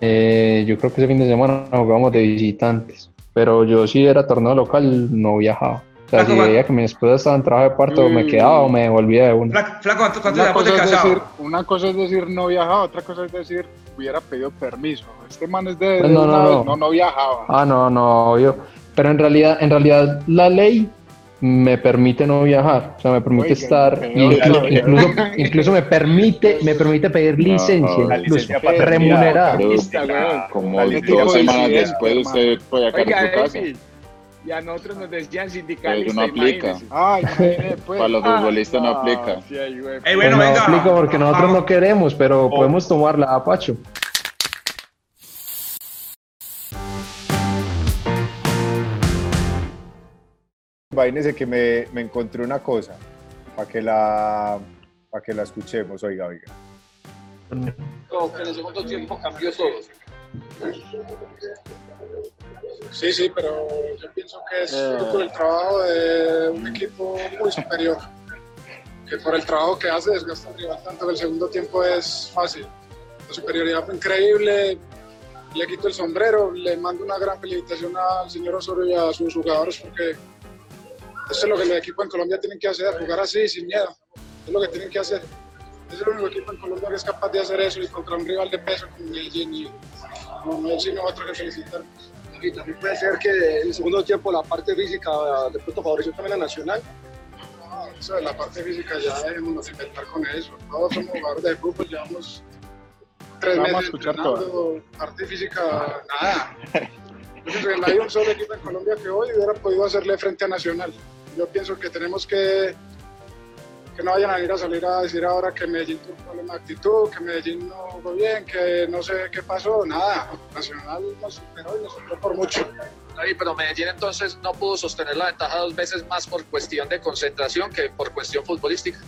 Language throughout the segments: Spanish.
Eh, yo creo que ese fin de semana jugábamos de visitantes, pero yo si era torneo local no viajaba. O sea, si veía que mi esposa estaba en trabajo de parto, me quedaba o me devolvía de una. Flaco, ¿cuánto, cuánto Una de cosa, es casado? decir, una cosa es decir no viajaba, otra cosa es decir hubiera pedido permiso. Este man es de, Pues no, una no, vez, no. no, no viajaba. Ah, no, no, obvio. Pero en realidad, en realidad la ley me permite no viajar, o sea, me permite Oiga, estar, qué incluso, incluso, incluso me permite, me permite pedir licencia, la incluso licencia remunerada. Pero como dos semanas después hermano. usted puede acá en Oiga, su casa. Y a nosotros nos decían Pero sindicalistas. eso no aplica. Ay, pues. Para los Ah, futbolistas no aplica. Sí, ahí, güey. Ey, Pues bueno, no venga. aplica porque nosotros no queremos, pero Oh. podemos tomarla a Pacho. Imagínese que me, me encontré una cosa para que la para que la escuchemos, oiga, oiga. que en el segundo tiempo cambió todo. Sí, sí, pero yo pienso que es fruto del trabajo de un equipo muy superior. Que por el trabajo que hace desgasta al rival tanto que el segundo tiempo es fácil. La superioridad fue increíble. Le quito el sombrero, le mando una gran felicitación al señor Osorio y a sus jugadores porque eso es lo que los equipos en Colombia tienen que hacer, jugar así, sin miedo. Es lo que tienen que hacer. Es el único equipo en Colombia que es capaz de hacer eso y contra un rival de peso como Medellín. Y no, no hay sino otro que felicitar. Y también puede ser que en el segundo tiempo la parte física de pronto favoreció también a Nacional. No, eso de la parte física ya dejémonos inventar con eso. Todos somos jugadores de fútbol, llevamos tres Vamos meses entrenando, parte física, nada. No hay un solo equipo en Colombia que hoy hubiera podido hacerle frente a Nacional. Yo pienso que tenemos que que no vayan a ir a salir a decir ahora que Medellín tuvo un problema de actitud, que Medellín no jugó bien, que no sé qué pasó, nada. Nacional nos superó y nos superó por mucho. David, pero Medellín entonces no pudo sostener la ventaja dos veces más por cuestión de concentración que por cuestión futbolística.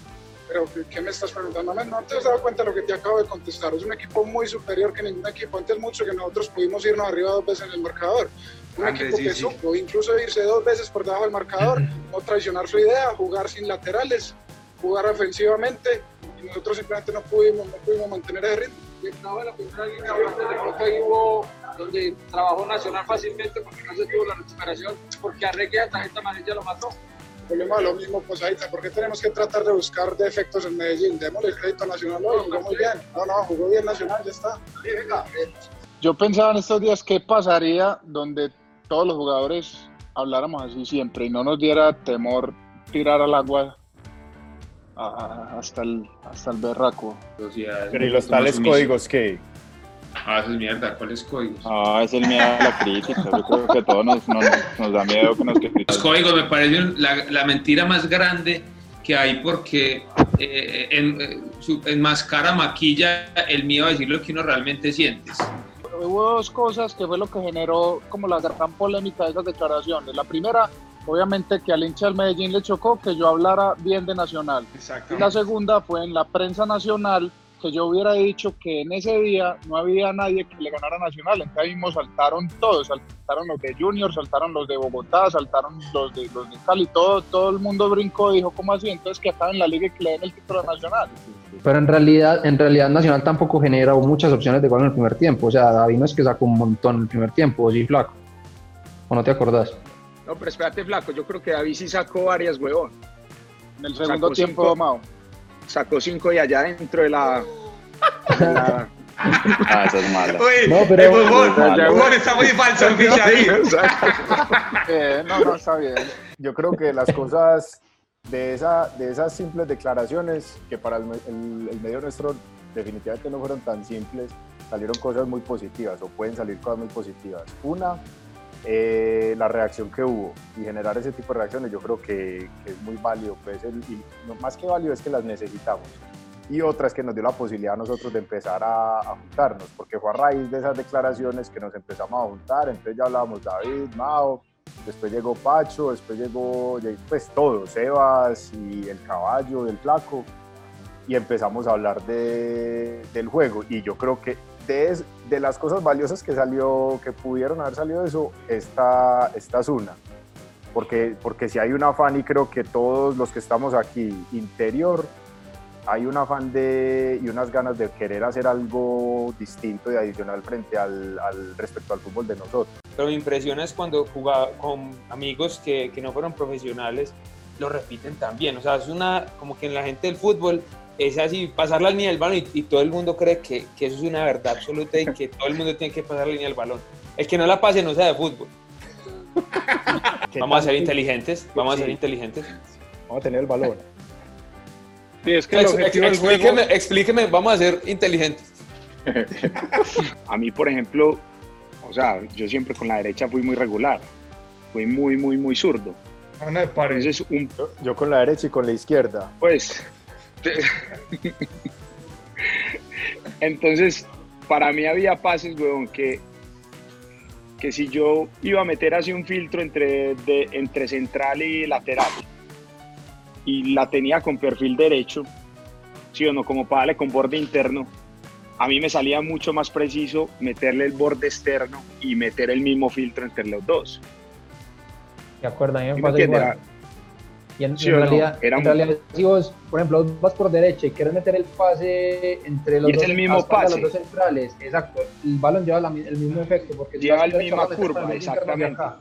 Pero, ¿qué- ¿qué me estás preguntando? ¿No te has dado cuenta de lo que te acabo de contestar? Es un equipo muy superior que ningún equipo. Antes mucho que nosotros pudimos irnos arriba dos veces en el marcador. Un equipo sí, que sí. supo incluso irse dos veces por debajo del marcador, no traicionar su idea, jugar sin laterales, jugar ofensivamente. Y nosotros simplemente no pudimos, no pudimos mantener ese ritmo. Y el trabajo de la primera línea, donde de pronto ahí hubo, donde trabajó Nacional fácilmente porque no se tuvo la recuperación, porque Arregue a tarjeta amarilla lo mató. Volvemos a lo mismo, pues ahí está. ¿Por qué tenemos que tratar de buscar defectos en Medellín? Démosle el crédito a Nacional hoy, jugó muy bien. No, no, jugó bien Nacional, ya está. Sí, venga. Yo pensaba en estos días qué pasaría donde todos los jugadores habláramos así siempre y no nos diera temor tirar al agua a- a- hasta el, hasta el berraco. Pero ¿y los tales códigos qué? Ah, eso es mierda. ¿Cuáles códigos? Ah, es el miedo a la crítica. Yo creo que todos nos, nos, nos da miedo que nos Los critiquen. códigos me parecen la, la mentira más grande que hay porque eh, en, eh, su- enmascara, maquilla el miedo a decir lo que uno realmente siente. Hubo dos cosas que fue lo que generó como la gran polémica de esas declaraciones. La primera, obviamente que al hincha del Medellín le chocó que yo hablara bien de Nacional. Y la segunda fue en la prensa nacional que yo hubiera dicho que en ese día no había nadie que le ganara a Nacional. Entonces ahí mismo saltaron todos, saltaron los de Junior, saltaron los de Bogotá, saltaron los de, los de Cali, todo, todo el mundo brincó y dijo, ¿cómo así? Entonces que acaben la liga y que le den el título a Nacional. Pero en realidad, en realidad Nacional tampoco generó muchas opciones de gol en el primer tiempo. O sea, David no es que sacó un montón en el primer tiempo, ¿o sí, flaco. ¿O no te acordás? No, pero espérate, Flaco, yo creo que David sí sacó varias, huevón. En el segundo Sacó tiempo. Mao. Sacó cinco y allá dentro de la... de la- Ah, esa es mala. Uy, No, pero- el fútbol, Pero- el fútbol está muy falso, el ficha ahí. Eh, no, no, está bien. Yo creo que las cosas de, esa, de esas simples declaraciones, que para el, el- el medio nuestro definitivamente no fueron tan simples, salieron cosas muy positivas o pueden salir cosas muy positivas. Una, eh, la reacción que hubo y generar ese tipo de reacciones yo creo que, que es muy válido, pues, el- y no, más que válido es que las necesitamos. Y otra es que nos dio la posibilidad a nosotros de empezar a, a juntarnos, porque fue a raíz de esas declaraciones que nos empezamos a juntar, entonces ya hablábamos David, Mao, después llegó Pacho, después llegó pues todos, Sebas y el caballo, el flaco, y empezamos a hablar de, del juego. Y yo creo que de, de las cosas valiosas que salió, que pudieron haber salido de eso, esta, esta es una. Porque, porque si hay un afán y creo que todos los que estamos aquí interior hay un afán de, y unas ganas de querer hacer algo distinto y adicional frente al, al respecto al fútbol de nosotros. Pero me impresiona es cuando jugaba con amigos que, que no fueron profesionales, lo repiten también. O sea, es una, como que en la gente del fútbol es así, pasar la línea del balón y, y todo el mundo cree que, que, eso es una verdad absoluta y que todo el mundo tiene que pasar la línea del balón. El que no la pase no sabe de fútbol. Vamos a ser inteligentes, vamos a ser inteligentes. Vamos a tener el balón. Sí, es que el Ex- objetivo del juego... explíqueme, explíqueme, vamos a ser inteligentes. A mí, por ejemplo, o sea, yo siempre con la derecha fui muy regular, fui muy, muy, muy zurdo. Entonces, un, yo con la derecha y con la izquierda. pues, entonces, para mí había pases, weón, que, que si yo iba a meter así un filtro entre, de, entre central y lateral, y la tenía con perfil derecho, sí o no, como para darle con borde interno, a mí me salía mucho más preciso meterle el borde externo y meter el mismo filtro entre los dos. ¿De acuerdo? A mí me ¿Sí me pasa entiende? igual. Y en, ¿Sí en o no? realidad, Era en muy- realidad, si vos, por ejemplo, vas por derecha y quieres meter el pase entre los Y es dos, el mismo pase. los dos centrales, exacto, el balón lleva la el mismo efecto, porque Lleva derecha, misma curva, exactamente. acá,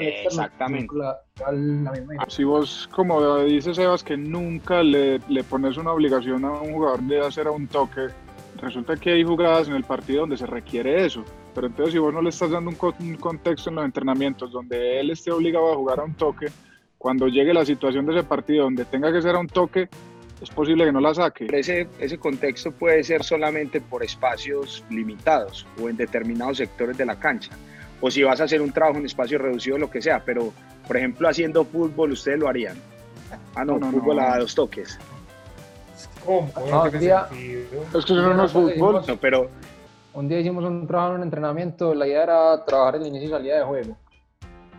Exactamente. la- la misma Si vos, como dice Sebas, que nunca le, le pones una obligación a un jugador de hacer a un toque, resulta que hay jugadas en el partido donde se requiere eso. Pero entonces si vos no le estás dando un, co- un contexto en los entrenamientos donde él esté obligado a jugar a un toque, cuando llegue la situación de ese partido donde tenga que ser a un toque, es posible que no la saque. Ese, ese contexto puede ser solamente por espacios limitados o en determinados sectores de la cancha. O si vas a hacer un trabajo en espacio reducido, lo que sea. Pero, por ejemplo, haciendo fútbol, ustedes lo harían. Ah, no, No, no, fútbol no. a dos toques. ¿Cómo? No, un día, Es que eso no es fútbol. No, pero un día hicimos un trabajo en un entrenamiento, la idea era trabajar el inicio y salida de juego.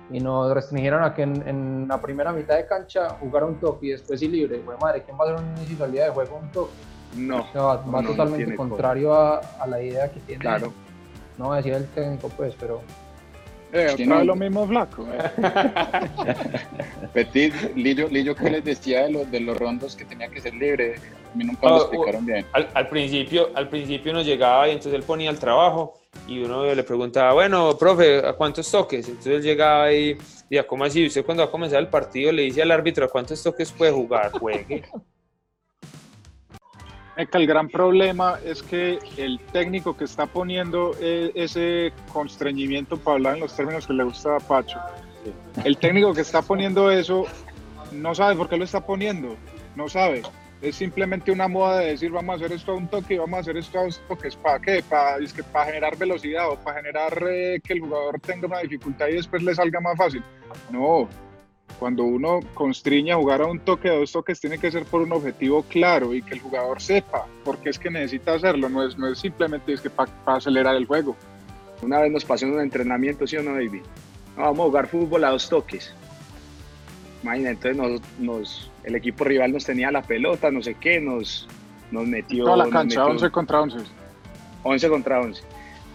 Y nos restringieron a que en, en la primera mitad de cancha jugara un toque y después sí libre. Bueno, madre, ¿quién va a hacer un inicio y salida de juego un toque? no. O sea, va, va No, totalmente contrario a, a la idea que tiene. Claro. No voy a decir el técnico, pues, pero Eh, Sí, otra no. vez lo mismo flaco. Petit, Lillo, Lillo que les decía de los, de los rondos que tenía que ser libre, a mí nunca me Ah, lo explicaron bien. Al, al principio, al principio nos llegaba y entonces él ponía el trabajo y uno le preguntaba, bueno, profe, ¿a cuántos toques? Entonces él llegaba y decía, ¿cómo así? Usted cuando va a comenzar el partido le dice al árbitro, ¿a cuántos toques puede jugar? Juegue. El gran problema es que el técnico que está poniendo eh, ese constreñimiento, para hablar en los términos que le gusta a Pacho, el técnico que está poniendo eso no sabe por qué lo está poniendo, no sabe. Es simplemente una moda de decir vamos a hacer esto a un toque y vamos a hacer esto a dos toques. ¿Para qué? Para, es que para generar velocidad o para generar eh, que el jugador tenga una dificultad y después le salga más fácil. No, cuando uno constriña a jugar a un toque de dos toques tiene que ser por un objetivo claro y que el jugador sepa por qué es que necesita hacerlo, no es, no es simplemente es que para acelerar el juego. Una vez nos pasó en un entrenamiento, ¿sí o no, David? No, vamos a jugar fútbol a dos toques. Imagina, entonces nos, nos- el equipo rival nos tenía la pelota, no sé qué, nos, nos metió... Toda la cancha, metió 11 contra 11. 11 contra 11.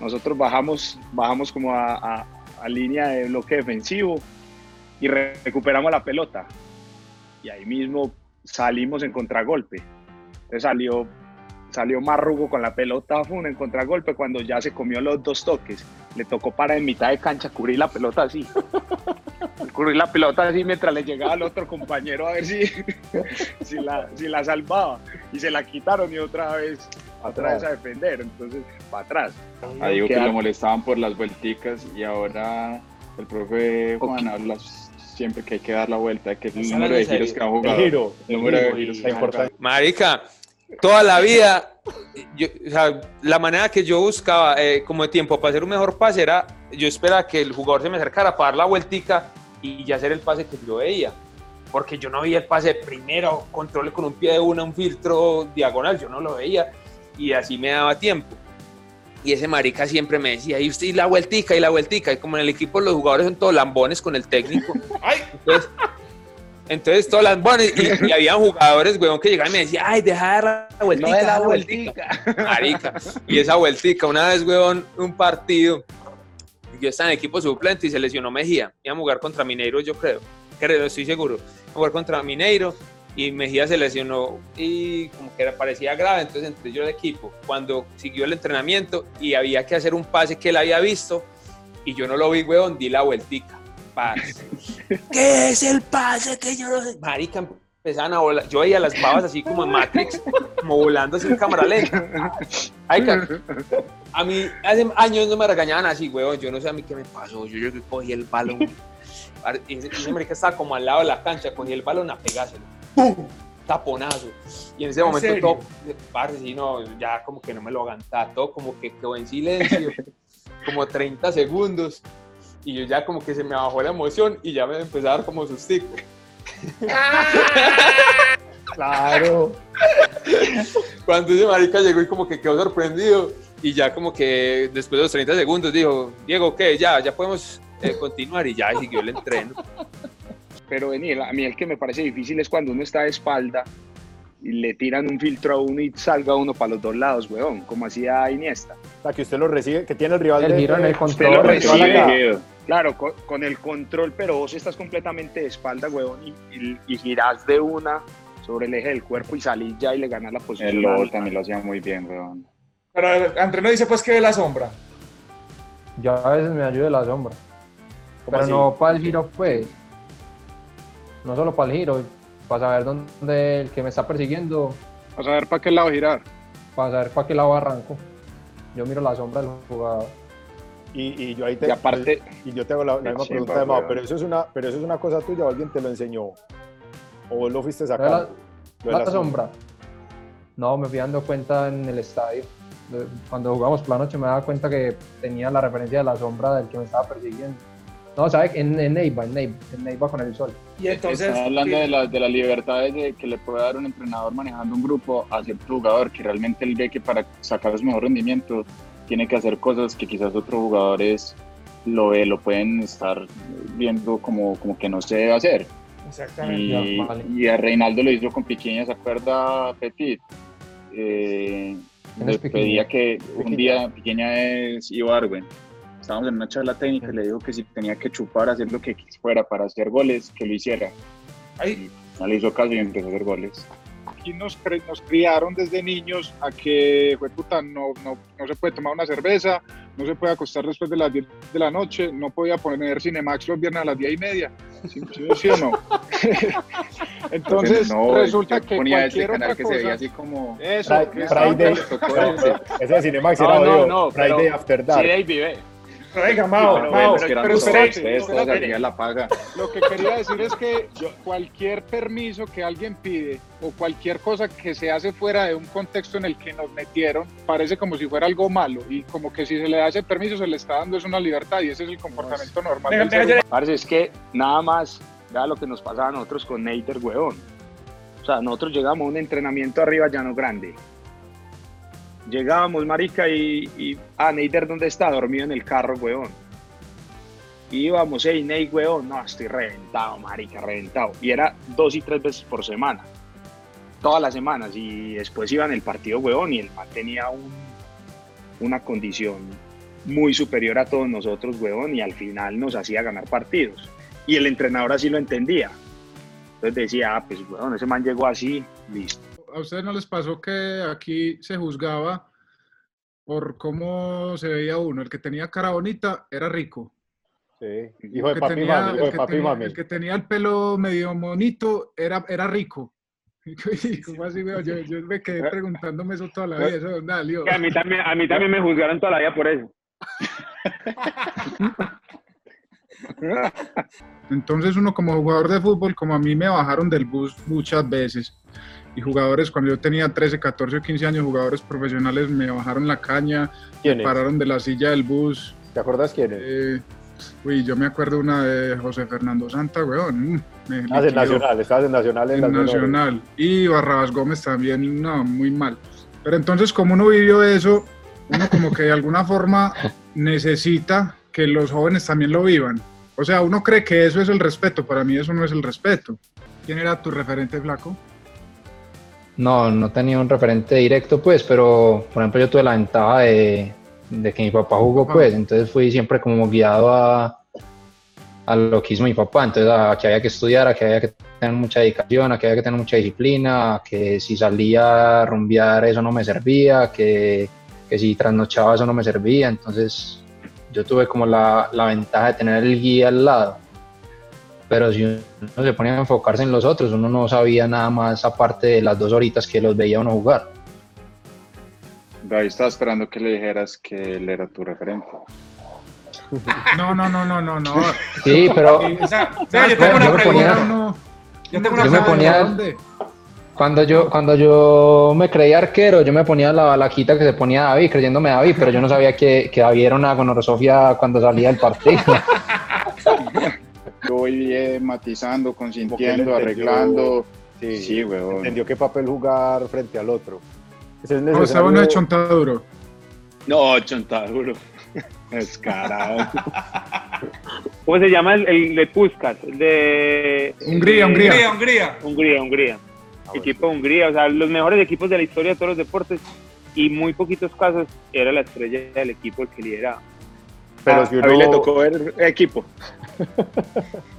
Nosotros bajamos, bajamos como a, a- a línea de bloque defensivo y re- recuperamos la pelota. Y ahí mismo salimos en contragolpe. Entonces salió, salió Marrugo con la pelota fue en contragolpe cuando ya se comió los dos toques. Le tocó para en mitad de cancha cubrir la pelota así. cubrir la pelota así mientras le llegaba al otro compañero a ver si, si, la, si la salvaba. Y se la quitaron y otra vez otra vez a defender. Entonces, para atrás. A Diego que lo molestaban por las vuelticas y ahora el profe Juan habla siempre que hay que dar la vuelta, que es el número de giros que han jugado. El giro, El número de giro, giros que jugado. Marica, toda la vida, yo- o sea, la manera que yo buscaba eh, como de tiempo para hacer un mejor pase era, yo esperaba que el jugador se me acercara para dar la vueltica y ya hacer el pase que yo veía. Porque yo no veía el pase de primero, control con un pie de una, un filtro diagonal, yo no lo veía y así me daba tiempo. Y ese marica siempre me decía, y usted y la vueltica y la vueltica, y como en el equipo los jugadores son todos lambones con el técnico. Entonces, entonces todos lambones, y, y había jugadores, weón, que llegaban y me decían, ay, deja de dar la vueltica, No de la da vueltica. Marica. Y esa vueltica, una vez, weón, un partido, yo estaba en equipo suplente y se lesionó Mejía. Iba a jugar contra Mineiro, yo creo. Creo, estoy seguro. Iba a jugar contra Mineiro y Mejía se lesionó y como que parecía grave, entonces entré yo al equipo. Cuando siguió el entrenamiento y había que hacer un pase que él había visto y yo no lo vi, weón, di la vueltica. parce. ¿Qué es el pase que yo no sé? Marica, empezaban a volar. Yo veía las babas así como en Matrix, como volando así en cámara lenta. Ay, a mí hace años no me regañaban así, weón. Yo no sé a mí qué me pasó. Yo, yo cogí el balón. Y ese marica estaba como al lado de la cancha, cogí el balón a pegárselo. ¡Pum! Taponazo. Y en ese ¿En momento serio? todo, parce, sí, no, ya como que no me lo aguantaba, todo como que quedó en silencio, como 30 segundos. Y yo ya como que se me bajó la emoción y ya me empezó a dar como sustico. Claro. Cuando ese marica llegó y como que quedó sorprendido y ya como que después de los 30 segundos dijo, Diego, ¿qué? Ya, ya podemos eh, continuar y ya siguió el entreno. Pero vení, a mí el que me parece difícil es cuando uno está de espalda y le tiran un filtro a uno y salga uno para los dos lados, weón, como hacía Iniesta. O sea, que usted lo recibe, que tiene el rival El de- giro en el control. Usted lo recibe, claro, con, con el control, pero vos estás completamente de espalda, weón, y, y, y girás de una sobre el eje del cuerpo y salís ya y le ganas la posición. El Lobo también lo hacía muy bien, weón. Pero Andrés no dice pues que ve la sombra. Yo a veces me ayudo de la sombra. Pero así? no para el giro, pues. No solo para el giro, para saber dónde el que me está persiguiendo, A saber para qué lado girar. para saber para qué lado arranco. Yo miro la sombra del jugador. Y, y yo ahí te, Y aparte- y yo te hago la, la misma chimba, pregunta de Mao, pero eso es una, pero eso es una cosa tuya o alguien te lo enseñó. O vos lo fuiste sacando. la, Lo de la sombra. No, me fui dando cuenta en el estadio. Cuando jugamos por la noche me daba cuenta que tenía la referencia de la sombra del que me estaba persiguiendo. No, ¿sabes? En, en Neiva, en Neiva, en Neiva con el sol. Y entonces. Están hablando de, la- de las libertades de que le puede dar un entrenador manejando un grupo a cierto jugador, que realmente él ve que para sacar su mejor rendimiento tiene que hacer cosas que quizás otros jugadores lo, ve- lo pueden estar viendo como, como que no se debe hacer. Exactamente. Y, vale. y a Reinaldo lo hizo con Piquiña, ¿se acuerda Petit? Eh, ¿Quién es le pedía que un día, Piquiña es Ibarwen, estábamos en una charla técnica y le dijo que si tenía que chupar, hacer lo que fuera para hacer goles, que lo hiciera. Ahí, No le hizo caso y empezó a hacer goles. Aquí nos, nos criaron desde niños a que, fue puta, no, no, no se puede tomar una cerveza, no se puede acostar después de las 10 de la noche, no podía poner Cinemax los viernes a las 10 y media. ¿Sí, sí- sí o no? Entonces, no, resulta que ponía ese cualquier canal otra que cosa... se veía así como... Eso, Friday, no, ese. ese de Cinemax No, era no, audio. no, Friday After Sí, Dark. David, ve. Venga, Mao, Pero Mao, pero la paga. Lo que quería decir es que cualquier permiso que alguien pide o cualquier cosa que se hace fuera de un contexto en el que nos metieron parece como si fuera algo malo y como que si se le da ese permiso se le está dando es una libertad y ese es el comportamiento normal del. Parce, es que nada más, vea lo que nos pasaba a nosotros con Nader, weón. O sea, nosotros llegamos a un entrenamiento arriba Llano Grande. Llegábamos, marica, y, y ah, Nader, ¿dónde está? Dormido en el carro, weón. Íbamos, hey, Ney, weón, no, estoy reventado, marica, reventado. Y era dos y tres veces por semana. Todas las semanas. Y después iba en el partido, weón, y el man tenía un, una condición muy superior a todos nosotros, weón, y al final nos hacía ganar partidos. Y el entrenador así lo entendía. Entonces decía, ah, pues, weón, ese man llegó así, listo. ¿A ustedes no les pasó que aquí se juzgaba por cómo se veía uno? El que tenía cara bonita era rico. Sí. Hijo de papi tenía- mami, hijo el de que papi tenía- mami. El que tenía el pelo medio monito era, era rico. Y ¿Cómo así? Yo, yo me quedé preguntándome eso toda la vida. ¿Eso de dónde salió? A mí también, a mí también me juzgaron toda la vida por eso. Entonces uno como jugador de fútbol, como a mí me bajaron del bus muchas veces, y jugadores cuando yo tenía 13, 14 o 15 años, jugadores profesionales me bajaron la caña, me pararon de la silla del bus. ¿Te acuerdas quiénes? Eh, uy, yo me acuerdo una de José Fernando Santa, weón. mm, me Estabas en. Nacional, estabas en Nacional en En menores. Nacional. Y Barrabás Gómez también, no, muy mal. Pero entonces, como uno vivió eso, uno como que de alguna forma necesita que los jóvenes también lo vivan. O sea, uno cree que eso es el respeto, para mí eso no es el respeto. ¿Quién era tu referente, Flaco? No, no tenía un referente directo, pues, pero por ejemplo yo tuve la ventaja de, de que mi papá jugó, Ajá. pues, entonces fui siempre como guiado a, a lo que hizo mi papá, entonces a que había que estudiar, a que había que tener mucha dedicación, a que había que tener mucha disciplina, a que si salía a rumbear eso no me servía, que, que si trasnochaba eso no me servía. Entonces yo tuve como la, la ventaja de tener el guía al lado. Pero si uno se ponía a enfocarse en los otros, uno no sabía nada más aparte de las dos horitas que los veía uno jugar. David estaba esperando que le dijeras que él era tu referente. No, no, no, no, no, no. Sí, pero Sí, o sea, o sea, yo tengo una pregunta. ponía- no. Yo tengo una yo me ponía- ¿dónde? Cuando yo, cuando yo me creía arquero, yo me ponía la balaquita que se ponía David, creyéndome David, pero yo no sabía que, que David era una gonorosofia cuando salía del partido. Voy eh, matizando, consintiendo, arreglando. Sí, Sí, weón. entendió qué papel jugar frente al otro. Es necesario- bueno de chontaduro. No, chontaduro. Descarado. ¿Cómo se llama el, el de Puskas? El de... Hungría, el de- Hungría. Hungría, Hungría, Hungría. Ah, Equipo de Hungría, o sea, los mejores equipos de la historia de todos los deportes y muy poquitos casos era la estrella del equipo el que lideraba. Pero Ah, si a uno, mí le tocó ver equipo.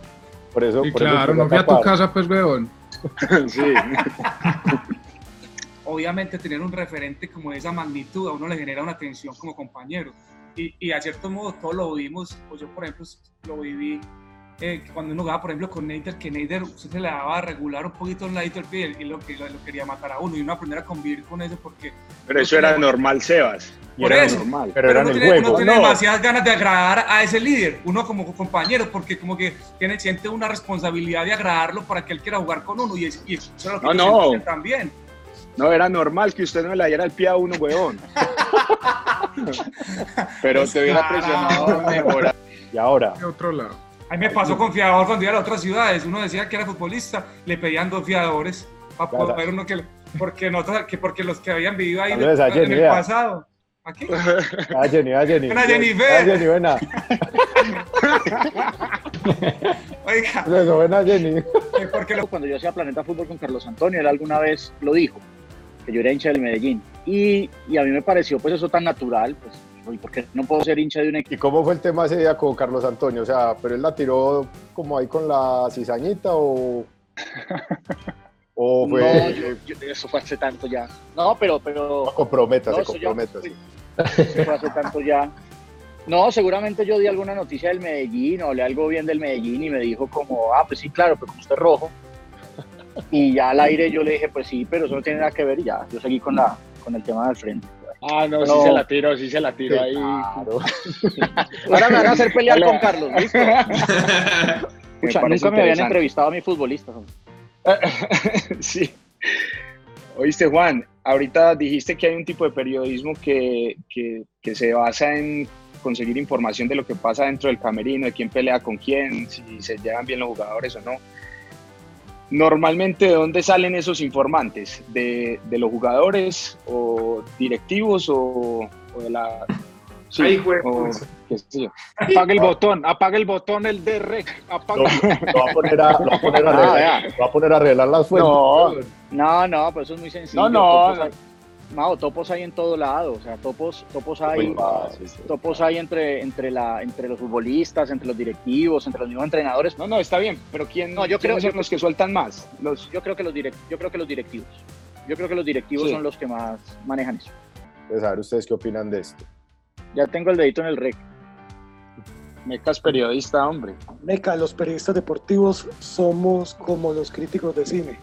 por eso, Y por eso claro, empezó no fui a tu casa, pues, weón. sí. obviamente tener un referente como de esa magnitud a uno le genera una tensión como compañero. Y, y a cierto modo todos lo vivimos, pues yo por ejemplo lo viví eh, cuando uno jugaba por ejemplo con Neider, que Neider usted se le daba a regular un poquito el ladito del pie y lo, que lo, lo quería matar a uno y uno aprender a convivir con eso porque... Pero eso era normal, Sebas. Por Era eso. normal. Pero Pero era uno el tiene, uno tiene No. demasiadas ganas de agradar a ese líder, uno como compañero, porque como que tiene, siente una responsabilidad de agradarlo para que él quiera jugar con uno y, es- y eso es lo que No, no. también. No, era normal que usted no le diera el pie a uno, weón. Pero te hubiera presionado a mejorar. Y ahora, De otro lado. A mí me pasó con fiador cuando iba a otras ciudades. Uno decía que era futbolista, le pedían dos fiadores para poder uno que porque nosotros, que porque los que habían vivido ahí en el vea. Pasado. ¿Aquí? ah, Jenny, ah, Jenny. Buena, Jenny, ve. Ah, Jenny, buena. Oiga, Eso, buena, Jenny. porque lo- Cuando yo hacía Planeta Fútbol con Carlos Antonio, él alguna vez lo dijo, que yo era hincha del Medellín. Y, y a mí me pareció pues eso tan natural, pues, ¿y por qué no puedo ser hincha de un equipo? ¿Y cómo fue el tema ese día con Carlos Antonio? O sea, ¿pero él la tiró como ahí con la cizañita o...? ¿O fue...? No, yo- yo- eso fue hace tanto ya. No, pero, pero Comprométase, No, eso fue hace tanto ya. No, seguramente yo di alguna noticia del Medellín o le algo bien del Medellín y me dijo como, ah, pues sí, claro, pero como usted es rojo. Y ya al aire yo le dije, pues sí, pero eso no tiene nada que ver y ya, yo seguí con, la, con el tema del frente. Ah, no, Pero- sí se la tiró, sí se la tiró Sí, ahí. claro. Ahora me van a hacer pelear Hola. con Carlos, ¿listo? Nunca me habían entrevistado a mi futbolista. sí. Oíste, Juan, ahorita dijiste que hay un tipo de periodismo que, que, se basa en conseguir información de lo que pasa dentro del camerino, de quién pelea con quién, si se llevan bien los jugadores o no. Normalmente, ¿de dónde salen esos informantes? ¿De, los jugadores o directivos o de la... Sí, Ay, güey, o pues. qué sé yo. Apaga el botón, apaga el botón, el de rec. Lo, Apaga. lo va a poner a, lo va a poner a Ah, arreglar, lo va a poner a arreglar las fuentes. No, no, no, pero eso es muy sencillo. No, no, Topos hay, Mao, topos hay en todo lado, o sea, topos, topos hay, fácil, sí. topos hay entre, entre, la, entre los futbolistas, entre los directivos, entre los mismos entrenadores. No, no, está bien, pero ¿quién, No, yo creo- son los que sueltan más? Los, Yo creo que los, direct, yo creo que los directivos. Yo creo que los directivos Sí. son los que más manejan eso. Entonces, a ver, ¿ustedes qué opinan de esto? Ya tengo el dedito en el rec. Mecas periodista, hombre. Meca, los periodistas deportivos somos como los críticos de cine.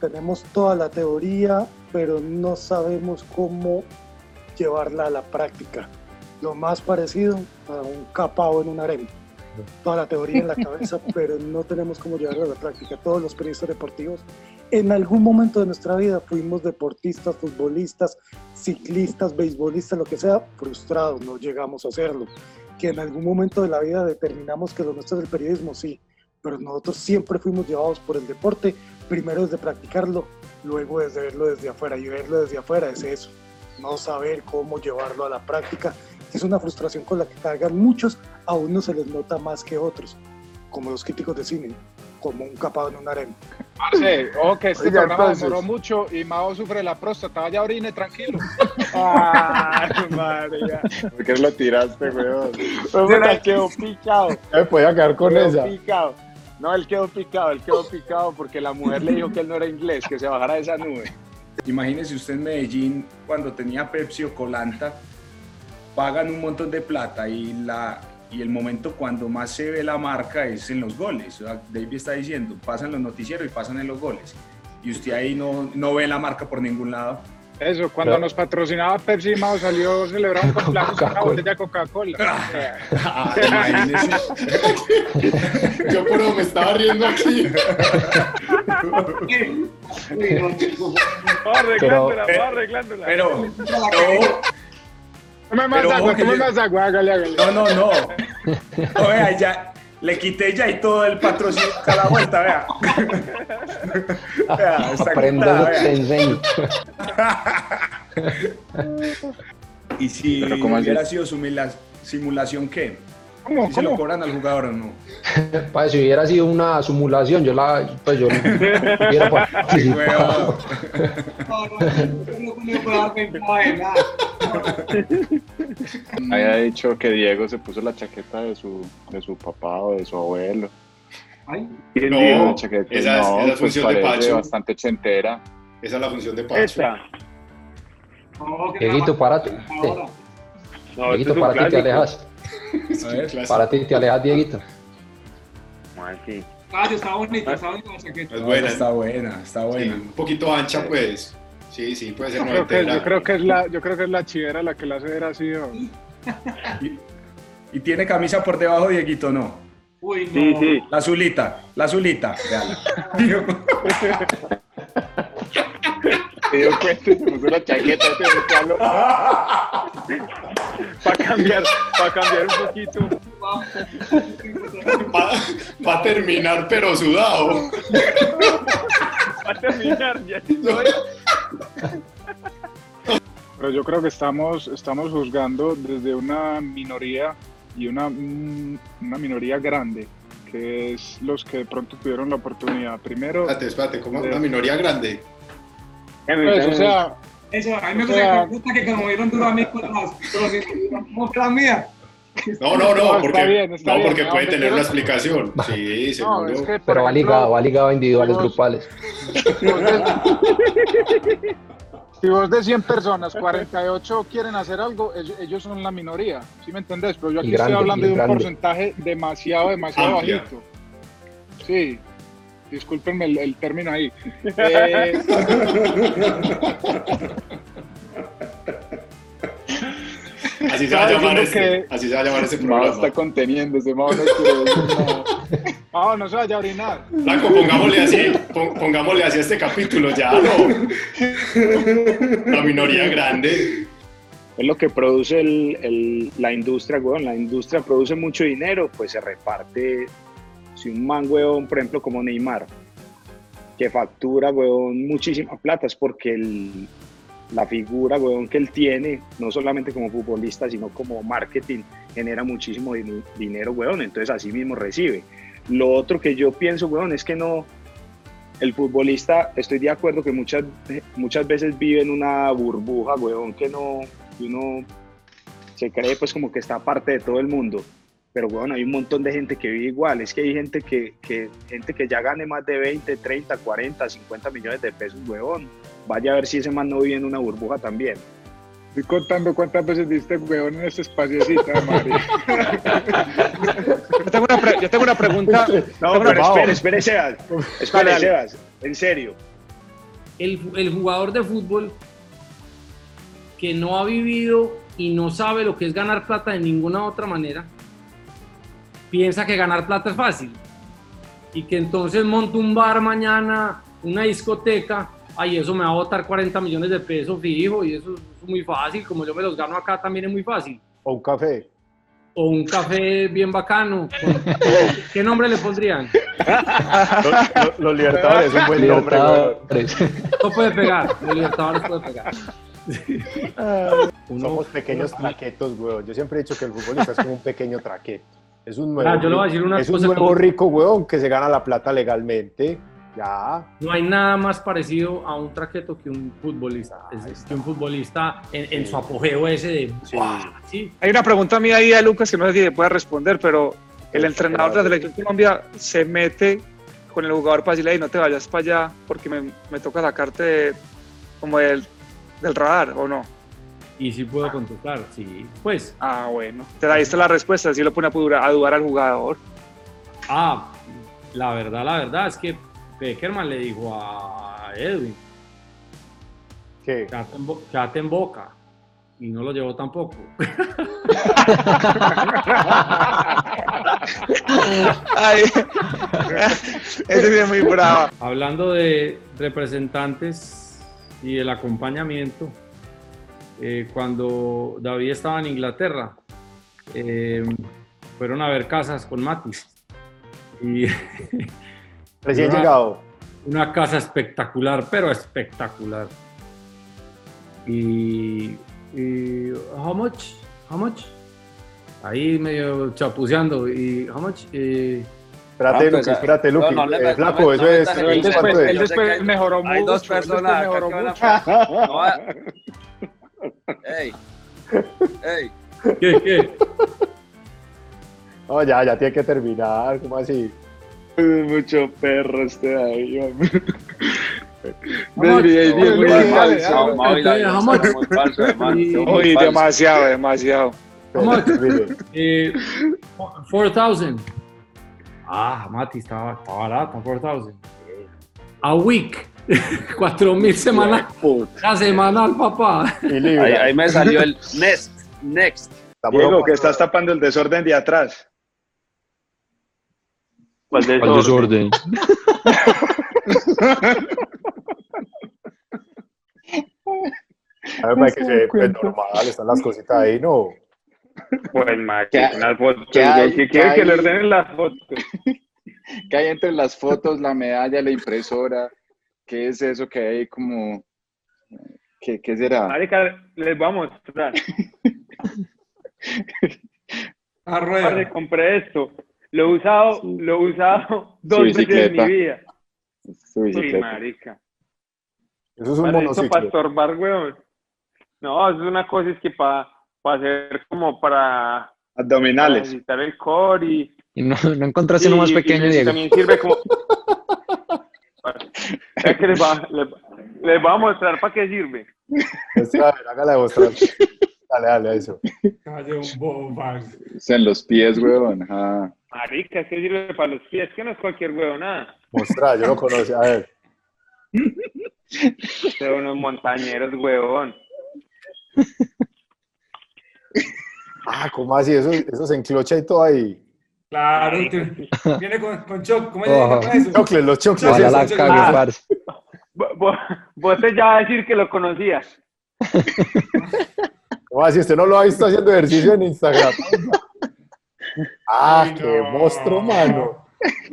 Tenemos toda la teoría, pero no sabemos cómo llevarla a la práctica. Lo más parecido a un capao en un harem. Toda la teoría en la cabeza, pero no tenemos cómo llevarla a la práctica. Todos los periodistas deportivos, en algún momento de nuestra vida, fuimos deportistas, futbolistas, ciclistas, beisbolistas, lo que sea, frustrados, no llegamos a hacerlo que en algún momento de la vida determinamos que lo nuestro es el periodismo, sí, pero nosotros siempre fuimos llevados por el deporte, primero desde practicarlo, luego desde verlo desde afuera, y verlo desde afuera es eso, no saber cómo llevarlo a la práctica, es una frustración con la que cargan muchos, a unos se les nota más que otros, como los críticos de cine, como un capado en un arena. Parce, ojo que este Oiga, programa entonces. demoró mucho y Mao sufre la próstata. Vaya orine, tranquilo. ¡Ay, María! ¿Por qué lo tiraste, weón? Puta, quedó picado. Ya me podía quedar con quedó esa. picado. No, él quedó picado, él quedó picado porque la mujer le dijo que él no era inglés, que se bajara de esa nube. Imagínese usted en Medellín, cuando tenía Pepsi o Colanta, pagan un montón de plata y, la, y el momento cuando más se ve la marca es en los goles. O sea, David está diciendo, pasan los noticieros y pasan en los goles. Y usted ahí no, no ve la marca por ningún lado. Eso, cuando nos patrocinaba Pepsi, Mao salió celebrando un cumpleaños con una botella de Coca-Cola. Ah. Yo pero me estaba riendo aquí. Arreglándola, va arreglándola. Pero, Tome más pero agua, que tome yo- más agua, hágale, hágale. No, no, no. No, vea, ya. Le quité ya y todo el patrocinio a la vuelta, vea. Vea, está Aprende te vea. enseño. Y si Pero ¿cómo así? hubiera sido simula- simulación, ¿qué? ¿Cómo, ¿Sí se lo cómo? cobran al jugador o no? Pues, si hubiera sido una simulación, yo la, pues yo no hubiera participado. Había dicho que Diego se puso la chaqueta de su, de su papá o de su abuelo. ¿Quién No, dijo? Una chaqueta, esa es- no, esa es pues función de Pacho. bastante ochentera. Esa es la función de Pacho. Esta. Dieguito, párate. No, Dieguito, es un párate y te alejas. Párate y te alejas, Dieguito. Ah, yo estaba bonito, estaba bonito la chaqueta. Es buena. Está buena, está Sí, buena. un poquito ancha, pues. Sí, sí, puede ser Yo creo, que, yo, creo que es la, yo creo que es la chivera la que la hace ver así. ¿Y tiene camisa por debajo, Dieguito, no? Uy, no. Sí, sí. La azulita, la azulita. Se dio cuenta y se puso la chaqueta este. Para cambiar, para cambiar un poquito. Va a terminar, pero sudado. Para terminar, ya Pero yo creo que estamos, estamos juzgando desde una minoría y una, mm, una minoría grande, que es los que de pronto tuvieron la oportunidad. Primero, Espérate, espérate, como una minoría grande. Pues, o sea, Eso, a mí me O sea- gusta que como vieron duro a mí con las, con las, como que la mía. No, no, no, No, está porque, bien, está no, bien, porque no, puede hombre, tener una explicación. Sí, no, seguro. es que, Pero va ligado, va ligado a individuales vos- grupales. Si vos de 100 personas, 48 quieren hacer algo, ellos, son la minoría, ¿sí me entendés? Pero yo aquí grande, estoy hablando de un grande. porcentaje demasiado, demasiado Amplia. bajito. Sí, discúlpenme el, el término ahí. Eh, Así se va a llamar este. que- Así se va a llamar ese Mao programa. está conteniéndose, Mao no no se vaya a orinar. Blanco, pongámosle así, pon- pongámosle así a este capítulo, ya no. La minoría grande. Es lo que produce el- el- la industria, weón. La industria produce mucho dinero, pues se reparte. Si un man, weón, por ejemplo, como Neymar, que factura, weón, muchísima plata, es porque el- la figura, weón, que él tiene, no solamente como futbolista, sino como marketing, genera muchísimo din- dinero, weón. Entonces, así mismo recibe. Lo otro que yo pienso, weón, es que no, el futbolista, estoy de acuerdo que muchas, muchas veces vive en una burbuja, weón, que no, uno se cree pues como que está aparte de todo el mundo. Pero bueno, hay un montón de gente que vive igual. Es que hay gente que, que, gente que ya gane más de 20, 30, 40, 50 millones de pesos, weón. Vaya a ver si ese man no vive en una burbuja también. Estoy contando cuántas veces diste huevón en este espaciecito, María. Yo tengo una, yo tengo una pregunta. No, tengo pero espere, espere, Sebas. Espere, Dale. Sebas. En serio. el, el jugador de fútbol que no ha vivido y no sabe lo que es ganar plata de ninguna otra manera, piensa que ganar plata es fácil y que entonces monta un bar mañana, una discoteca, ay, eso me va a botar 40 millones de pesos fijo y eso es muy fácil, como yo me los gano acá también es muy fácil. O un café. O un café bien bacano. ¿Qué nombre le pondrían? Los, los- los Libertadores es un buen nombre. No puede pegar, los Libertadores puede pegar. Somos pequeños traquetos, weón. Yo siempre he dicho que el futbolista es como un pequeño traqueto. Es un nuevo, Ah, yo le voy a decir una es un cosa nuevo que- rico, weón, que se gana la plata legalmente. Ya. No hay nada más parecido a un traqueto que un futbolista. Es, que un futbolista en, en su apogeo ese de. ¡buah! Sí. Hay una pregunta mía ahí a Lucas que no sé si le puede responder, pero el entrenador de la selección Colombia se mete con el jugador para decirle, "Ey, no te vayas para allá porque me, me toca sacarte de- como del, del radar, ¿o no? Y sí puedo contestar, sí. Pues. Ah, bueno. Entonces ahí está la respuesta, así lo pone a dudar, a dudar al jugador. Ah, la verdad, la verdad es que Peckerman le dijo a Edwin. ¿Qué? Quédate en, bo- quédate en boca. Y no lo llevó tampoco. Ay, ese es muy bravo. Hablando de representantes y el acompañamiento, eh, cuando David estaba en Inglaterra, eh, fueron a ver casas con Matis. Y Recién Una- llegado. Una casa espectacular, pero espectacular. Y, y how much? How much? Ahí medio chapuceando. Y how much? Eh, Espérate, Luqui, espérate, Luqui. Eh, flaco, eso es. Él ¿cuánto después, es? él después mejoró mucho. Hay dos personas mejoró mucho. No, Ey, ey. ¿Qué, qué? No, ya, ya tiene que terminar. ¿Cómo así? Mucho perro este ahí, hombre. Falso. demasiado, demasiado. Eh, 4,000. Ah, Mati, estaba, estaba barata, 4,000. A week. 4,000 semanal. La semanal, papá. Y Ahí, ahí me salió el next, next. Diego, que estás tapando el desorden de atrás. ¿Cuál ¿Cuál desorden? A ver, para que se pues, normal, están las cositas ahí, ¿no? Pues, ma, ¿Qué- que unas fotos. qué quiere que le ordenen las fotos. ¿Qué hay entre las fotos, la medalla, la impresora? ¿Qué es eso que hay como... ¿Qué, qué será? Marica, les voy a mostrar. A rueda. Parce, compré esto. Lo he usado, lo he usado dos veces en mi vida. Su bicicleta. marica. Eso es un para monociclo. estorbar, weón. No, es una cosa es que para hacer como para, para Abdominales. ejercitar el core y... Y no, no encontraste uno más y- pequeño, y Diego. También sirve como... es que les va, les, les voy a mostrar para qué sirve. Pues, a ver, hágala demostrar. Dale, dale, a eso. Calle un. Es en los pies, weón. ajá. Marica, es que sirve para los pies, que no es cualquier huevo, nada. Mostrar, yo lo conocí. A ver. Son unos montañeros, huevón. Ah, ¿cómo así? Eso, eso se enclocha y todo ahí. Claro, viene con, con choc. ¿Cómo se Oh, llama eso? chocles, los chocles. Ojalá la cague, Ah. parce. Vos, te ya vas a decir que lo conocías. ¿Cómo así? ¿Usted no lo ha visto haciendo ejercicio en Instagram? Ah, qué monstruo, mano.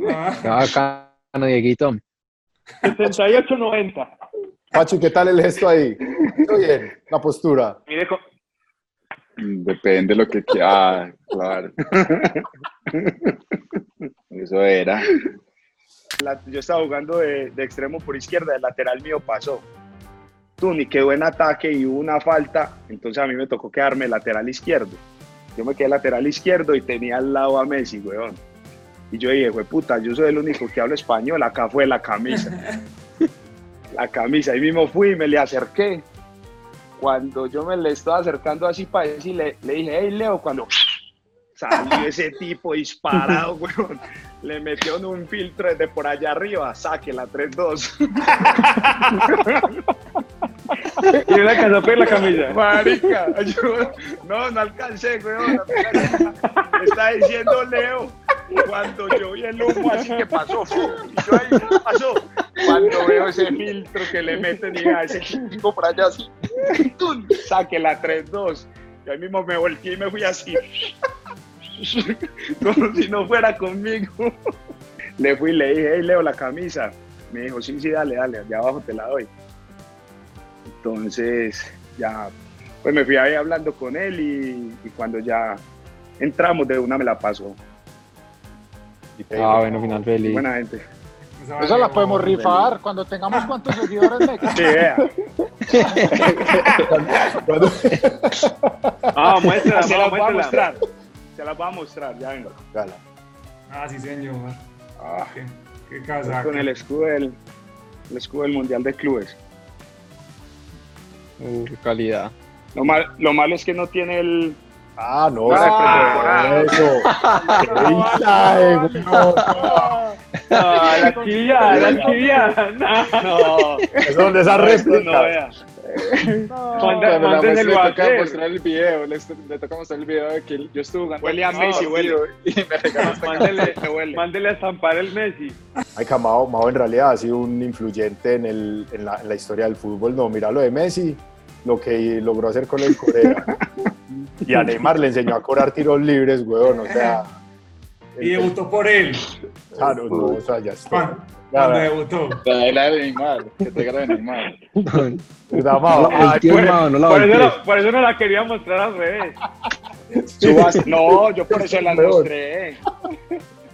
Ah, Qué bacano, Dieguito. 78.90. Pacho, ¿qué tal el gesto ahí? ¿Todo bien? La postura. Mire, Depende de lo que quiera. Ah, claro. Eso era. La- yo estaba jugando de, de extremo por izquierda, el lateral mío pasó. Tú ni quedó en ataque y hubo una falta, entonces a mí me tocó quedarme lateral izquierdo. Yo me quedé lateral izquierdo y tenía al lado a Messi, weón. Y yo dije, güey, puta, yo soy el único que habla español, acá fue la camisa. La camisa, ahí mismo fui y me le acerqué. Cuando yo me le estaba acercando así para decirle, le dije, hey Leo, cuando salió ese tipo disparado, weón, le metió en un filtro desde por allá arriba, saque la 3-2. y no le alcanzó a pedir la camisa. Marica, yo no, no alcancé, weón. Me está diciendo Leo. Cuando yo vi el humo así que pasó, y yo ahí, ¿qué pasó? Cuando veo ese filtro que le meten y a ese tipo por allá así, saque la 3-2. Y ahí mismo me volteé y me fui así. Como si no fuera conmigo. Le fui y le dije, hey Leo, la camisa. Me dijo, sí, sí, dale, dale, allá abajo te la doy. Entonces, ya, pues me fui ahí hablando con él y, y cuando ya entramos de una me la pasó. Ah, bueno, final feliz. Buena gente. Esa la podemos rifar cuando tengamos cuántos seguidores me Sí, vea. Ah, muéstrala, Se las voy a mostrar. Se las voy a mostrar, ya vengo. Gala. Ah, sí, señor. Ah, qué, qué casaca. Con el escudo del, el escudo del Mundial de Clubes. Uh, qué calidad. Lo, mal, lo malo es que no tiene el. Ah, no, Ah, eso. Ah, la chilla, la chilla. No. Es donde esa réplica. no. Manda- Cuando la manden muestra el le toca mostrar el video, le, le toca mostrar el video de que yo estuve jugando. Huele a Messi, huele. Y me regaló esta Mándele, Me huele. mándele a estampar el Messi. Ay, que Mao, Mao en realidad ha sido un influyente en, el, en, la, en la historia del fútbol. No, mira lo de Messi, lo que logró hacer con el Corea. y a Neymar le enseñó a cobrar tiros libres, weón. O sea, Y debutó por él. claro, no, o sea, ya está. Cuando, debutó. La la de Neymar, que te de Neymar. Pues, la Por eso, no, por eso no la quería mostrar al revés. Subas- No, yo por eso Peor. mostré.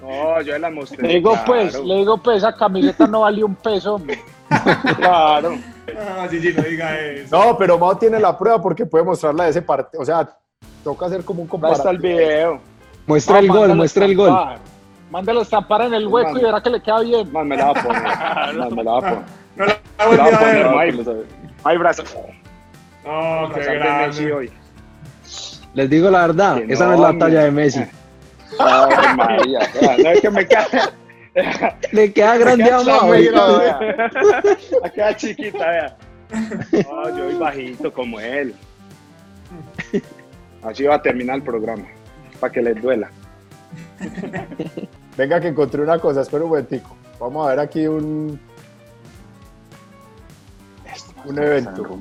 No, yo las mostré. Le digo pues, le digo pues, esa camiseta no valió un peso, hombre. Claro. Ah, sí, sí, no diga eso. No, pero Mao tiene la prueba porque puede mostrarla de ese partido. O sea, toca hacer como un Ahí está el comparativo. video. Muestra el gol, mándalo muestra el gol. Mándalo a estampar en el hueco y verá que le queda bien. Más me la va a poner. Más me la va a poner. No la la va a poner. no hay brazo. No, qué Brazal de Messi grande. hoy. Les digo la verdad, Que esa no, no es la hombre. talla de Messi. Ay, María. No es que me queda. Le queda grande a vea. Me queda chiquita, vea. No, yo voy bajito como él. Así va a terminar el programa. Para que les duela. Venga, que encontré una cosa, espera un momentico. Vamos a ver aquí un, un evento.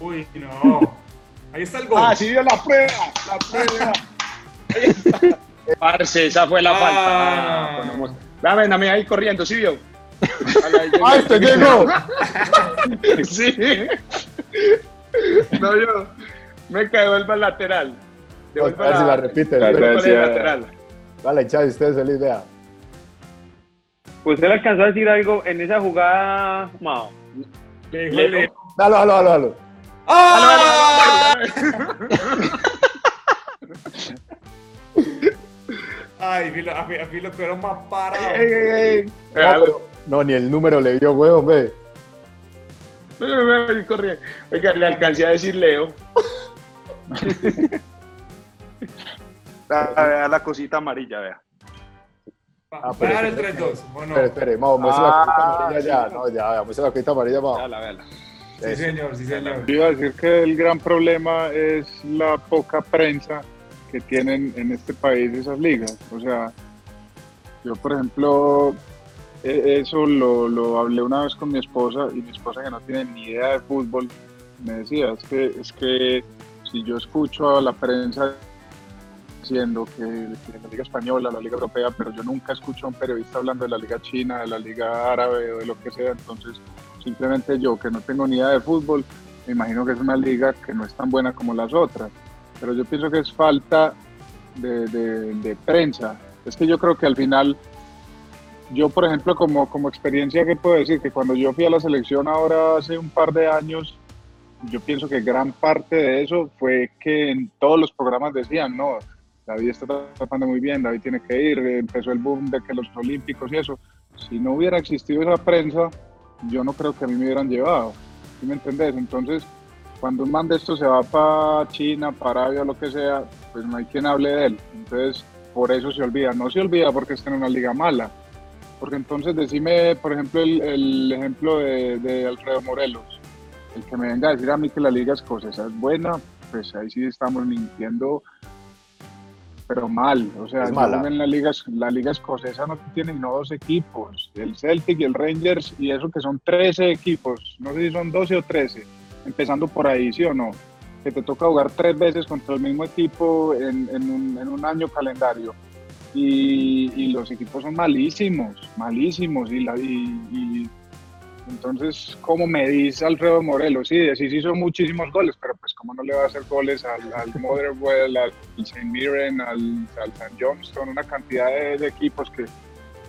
Uy, no. Ahí está el gol. Ah, sí dio la prueba. La prueba. Parce, esa fue la Ah. falta. Ah, Dame, dame ahí corriendo, ¿sí vio? ¡Ah, este llegó! sí. No, yo. Me devuelva el lateral. Devuelva A ver si la repite. La lateral. Vale, Chávez, ustedes feliz idea. ¿Usted le alcanzó a decir algo en esa jugada, Mao? Dalo, dalo, dalo, dalo. ¡Ah! Ay, filo, a, fi- a filo que era más parado. Ey, ey, ey. No, pero- no, ni el número le dio, huevo, ve. Oiga, le alcancé a decir Leo. Ah, vea la cosita amarilla, vea. Va pero a espere, 3-2, ¿o no? Espere, espere, vamos, muestra la Ah, cosita amarilla ya. sí. No, ya, ya, muestra la cosita amarilla, vamos. Véala, véala. Sí, señor, sí, señor. Yo iba a decir que el gran problema es la poca prensa que tienen en este país esas ligas. O sea, yo por ejemplo, e- eso lo, lo hablé una vez con mi esposa y mi esposa que no tiene ni idea de fútbol me decía, es que, es que si yo escucho a la prensa diciendo que, que la liga española, la liga europea, pero yo nunca escucho a un periodista hablando de la liga china, de la liga árabe o de lo que sea, entonces simplemente yo que no tengo ni idea de fútbol, me imagino que es una liga que no es tan buena como las otras, pero yo pienso que es falta de, de- de prensa. Es que yo creo que al final, yo por ejemplo como, como experiencia que puedo decir, que cuando yo fui a la selección ahora hace un par de años, yo pienso que gran parte de eso fue que en todos los programas decían, no, David está tratando muy bien, David tiene que ir, empezó el boom de que los olímpicos y eso. Si no hubiera existido esa prensa, yo no creo que a mí me hubieran llevado. ¿Sí me entendés? Entonces, cuando un man de esto se va para China, para Arabia, lo que sea, pues no hay quien hable de él. Entonces, por eso se olvida. No se olvida porque está en una liga mala. Porque entonces, decime, por ejemplo, el, el ejemplo de, de Alfredo Morelos. El que me venga a decir a mí que la liga escocesa es buena, pues ahí sí estamos mintiendo, pero mal. O sea, en la liga, la liga escocesa no tiene no dos equipos, el Celtic y el Rangers, y eso que son 13 equipos, no sé si son 12 o 13, empezando por ahí, ¿sí o no? Que te toca jugar tres veces contra el mismo equipo en, en un, en un año calendario. Y, y los equipos son malísimos, malísimos. Y, la, y, y entonces, ¿cómo me dice Alfredo Morelos? Sí, sí, sí hizo muchísimos goles, pero pues ¿cómo no le va a hacer goles al, al Motherwell, al St. Mirren, al, al St. Johnston? Una cantidad de, de equipos que,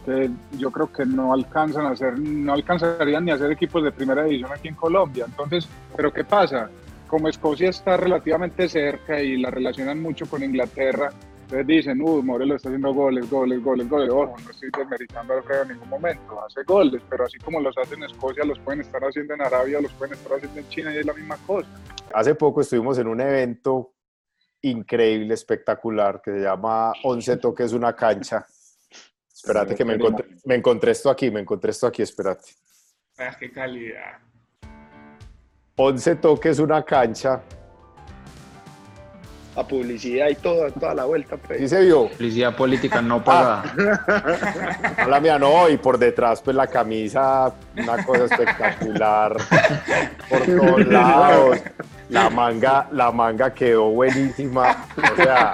que yo creo que no alcanzan a hacer, no alcanzarían ni a ser equipos de primera división aquí en Colombia. Entonces, ¿pero qué pasa? Como Escocia está relativamente cerca y la relacionan mucho con Inglaterra, Entonces dicen, uy, Morelos está haciendo goles, goles, goles, goles. Ojo, no estoy desmeritando a Alfredo en ningún momento, hace goles, pero así como los hace en Escocia, los pueden estar haciendo en Arabia, los pueden estar haciendo en China y es la misma cosa. Hace poco estuvimos en un evento increíble, espectacular, que se llama 11 toques una cancha. Espérate que me encontré, me encontré esto aquí, me encontré esto aquí, espérate. Ah, qué calidad. 11 toques una cancha. La publicidad y todo, toda la vuelta. Pues. ¿Sí se vio? Publicidad política no pagada. A la mía no, y por detrás pues la camisa, una cosa espectacular por todos lados. La manga, la manga quedó buenísima. O sea,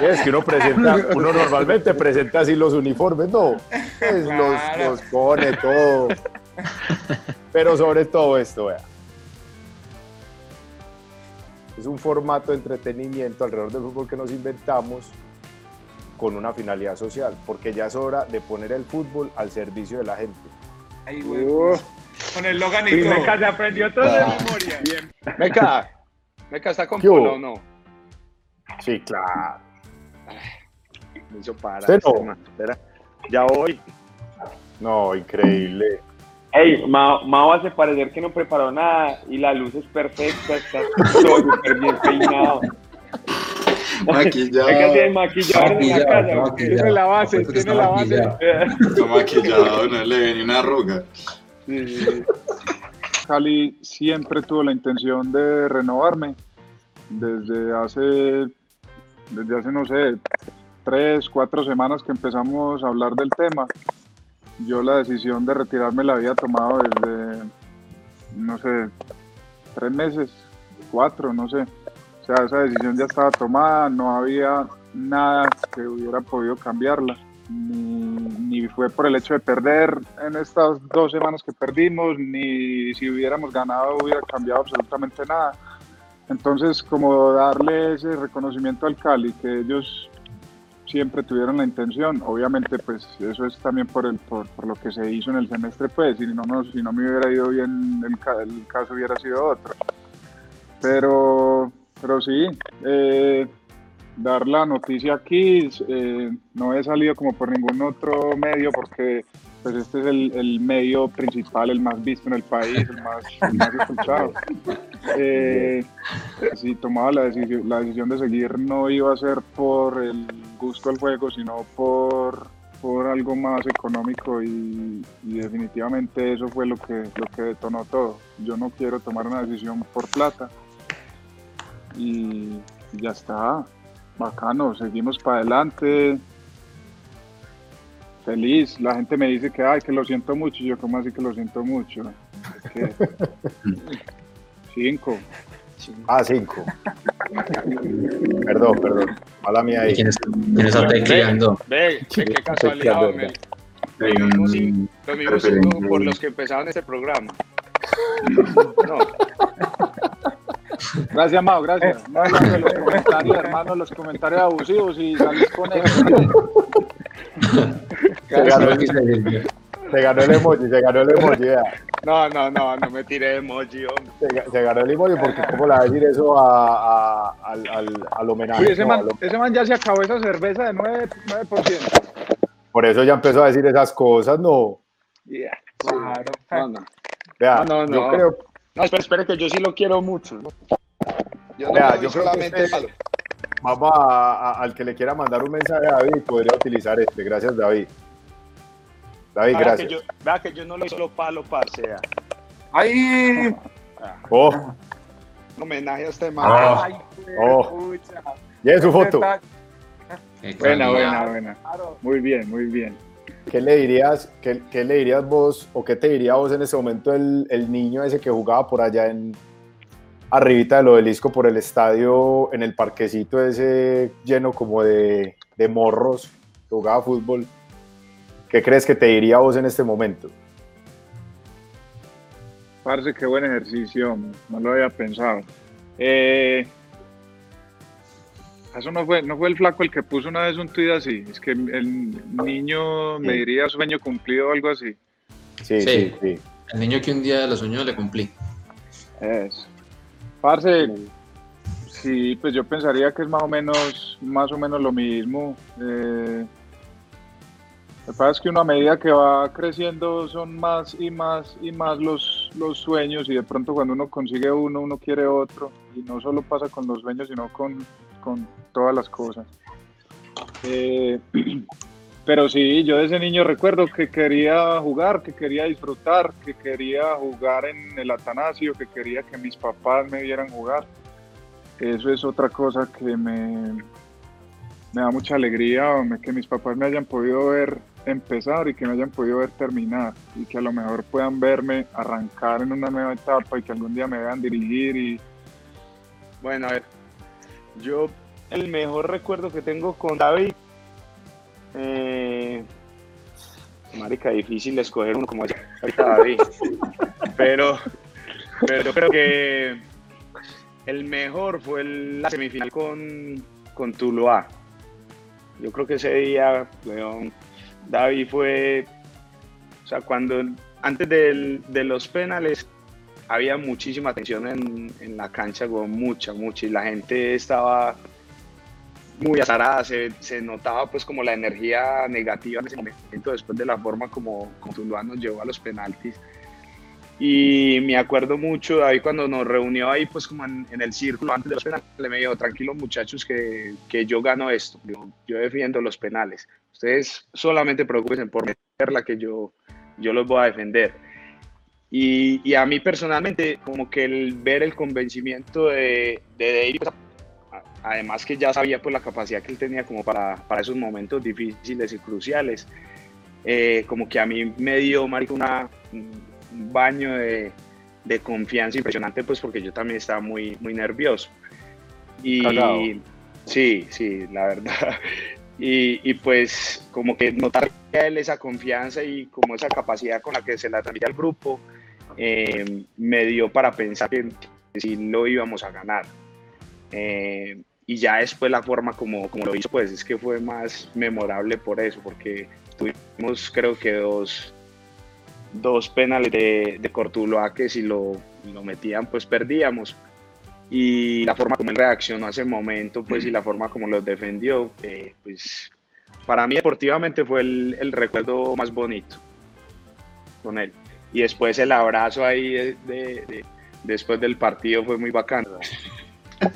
es que uno presenta, uno normalmente presenta así los uniformes, no, pues los, los pone todo. Pero sobre todo esto, vea. Es un formato de entretenimiento alrededor del fútbol que nos inventamos con una finalidad social, porque ya es hora de poner el fútbol al servicio de la gente. Ahí, güey. Con el Logan y Sí. Meca se aprendió todo de memoria. Bien. Meca, Meca está con. Polo o no. Sí, claro. Me hizo parar. ¿Usted no? este. Espera, ya voy. No, increíble. Ey, Mao, Mao hace parecer que no preparó nada y la luz es perfecta, está todo súper bien peinado. Maquillado. Hay que hacer maquillador en la Maquillado, casa. maquillado. Tiene la base, tiene está la base. maquillado. Está maquillado, no le ve ni una arruga. Cali siempre tuvo la intención de renovarme desde hace, desde hace no sé, tres, cuatro semanas que empezamos a hablar del tema. Yo la decisión de retirarme la había tomado desde, no sé, tres meses, cuatro, no sé. O sea, esa decisión ya estaba tomada, no había nada que hubiera podido cambiarla. Ni, ni fue por el hecho de perder en estas dos semanas que perdimos, ni si hubiéramos ganado hubiera cambiado absolutamente nada. Entonces, como darle ese reconocimiento al Cali, que ellos siempre tuvieron la intención, obviamente pues eso es también por, el, por, lo que se hizo en el semestre, pues si no, no, si no me hubiera ido bien, el, el caso hubiera sido otro. Pero, pero sí, eh, dar la noticia aquí, eh, no he salido como por ningún otro medio porque pues este es el, el medio principal, el más visto en el país, el más, más escuchado. Eh, si tomaba la decisión, la decisión de seguir no iba a ser por el gusto al juego, sino por, por algo más económico y, y definitivamente eso fue lo que, lo que detonó todo. Yo no quiero tomar una decisión por plata y ya está, bacano, seguimos para adelante. Feliz, la gente me dice que ay que lo siento mucho, y yo como así que lo siento mucho. Es que- Cinco. Ah, cinco. Perdón, perdón. Mala mía ahí. ¿Quién está, quién está tecleando? Ve, ve, qué casualidad, hombre. Mismos un cinco- por los que empezaron este programa. No, Gracias, Mao, gracias. No, no, los comentarios, hermano, los comentarios abusivos y salís con eso. Se ganó, el, se ganó el emoji, se ganó el emoji. no, no, no, no me tiré de emoji, hombre. Se, ga- se ganó el emoji porque cómo le va a decir eso a, a- al, al, al homenaje. Uy, ese No, man, al ese man ya se acabó esa cerveza de 9%. 9%. Por eso ya empezó a decir esas cosas, no. Yeah. Claro. No, no. Vea, No, no, yo creo, No, espere, espere, que yo sí lo quiero mucho. Yo no Vea, soy yo creo que solamente este- vamos a, a- al que le quiera mandar un mensaje a David, podría utilizar este. Gracias, David. David, Vea que, gracias. yo, vea que yo no lo solo palo, parcea. ¡Ay! Oh, Un homenaje a este man. Oh. Ay, Oh. pucha. y es su foto. Qué Buena, buena, buena. Muy bien, muy bien. ¿Qué le dirías, qué, qué le dirías vos o qué te diría vos en ese momento el, el niño ese que jugaba por allá en arribita del obelisco por el estadio, en el parquecito ese lleno como de, de morros que jugaba fútbol? ¿Qué crees que te diría vos en este momento? Parece qué buen ejercicio, no lo había pensado. Eh, eso no fue, no fue el flaco el que puso una vez un tuit así. Es que el niño me diría sueño cumplido o algo así. Sí, Sí. sí, sí. El niño que un día lo soñó le cumplí. Eso. Parce, Sí, pues yo pensaría que es más o menos, más o menos lo mismo. Eh, lo que pasa es que uno a medida que va creciendo son más y más y más los, los sueños y de pronto cuando uno consigue uno, uno quiere otro. Y no solo pasa con los sueños, sino con, con todas las cosas. Eh, pero sí, yo desde niño recuerdo que quería jugar, que quería disfrutar, que quería jugar en el Atanasio, que quería que mis papás me vieran jugar. Eso es otra cosa que me, me da mucha alegría, que mis papás me hayan podido ver empezar y que me hayan podido ver terminar y que a lo mejor puedan verme arrancar en una nueva etapa y que algún día me vean dirigir y Bueno, a ver, yo el mejor recuerdo que tengo con David, eh, marica, difícil escoger uno como ahorita David, pero, pero yo creo que el mejor fue el- la semifinal con, con Tuluá. Yo creo que ese día, weón, David fue, o sea, cuando antes de los penales había muchísima tensión en, la cancha, weón, mucha, mucha, y la gente estaba muy azarada, se, notaba pues como la energía negativa en ese momento después de la forma como, como nos llevó a los penaltis. Y me acuerdo mucho, David, cuando nos reunió ahí, pues como en, en el círculo antes de los penales, me dijo, tranquilos muchachos, que, que yo gano esto, yo, yo defiendo los penales. Ustedes solamente preocupen por meterla, que yo, yo los voy a defender. Y, y a mí personalmente, como que el ver el convencimiento de, de David, pues, además que ya sabía pues la capacidad que él tenía como para, para esos momentos difíciles y cruciales, eh, como que a mí me dio, marica, una, un baño de, de confianza impresionante, pues porque yo también estaba muy, muy nervioso. Y sí, sí, la verdad. Y, y pues como que notar a él esa confianza y como esa capacidad con la que se la transmitía al grupo, eh, me dio para pensar que, sí lo íbamos a ganar. Eh, y ya después la forma como, como lo hizo, pues es que fue más memorable por eso, porque tuvimos creo que dos, dos penales de, de Cortuloa que si lo, lo metían pues perdíamos. Y la forma como él reaccionó a ese momento, pues y la forma como los defendió, eh, pues para mí deportivamente fue el, el recuerdo más bonito con él. Y después el abrazo ahí de- de- de- después del partido fue muy bacano.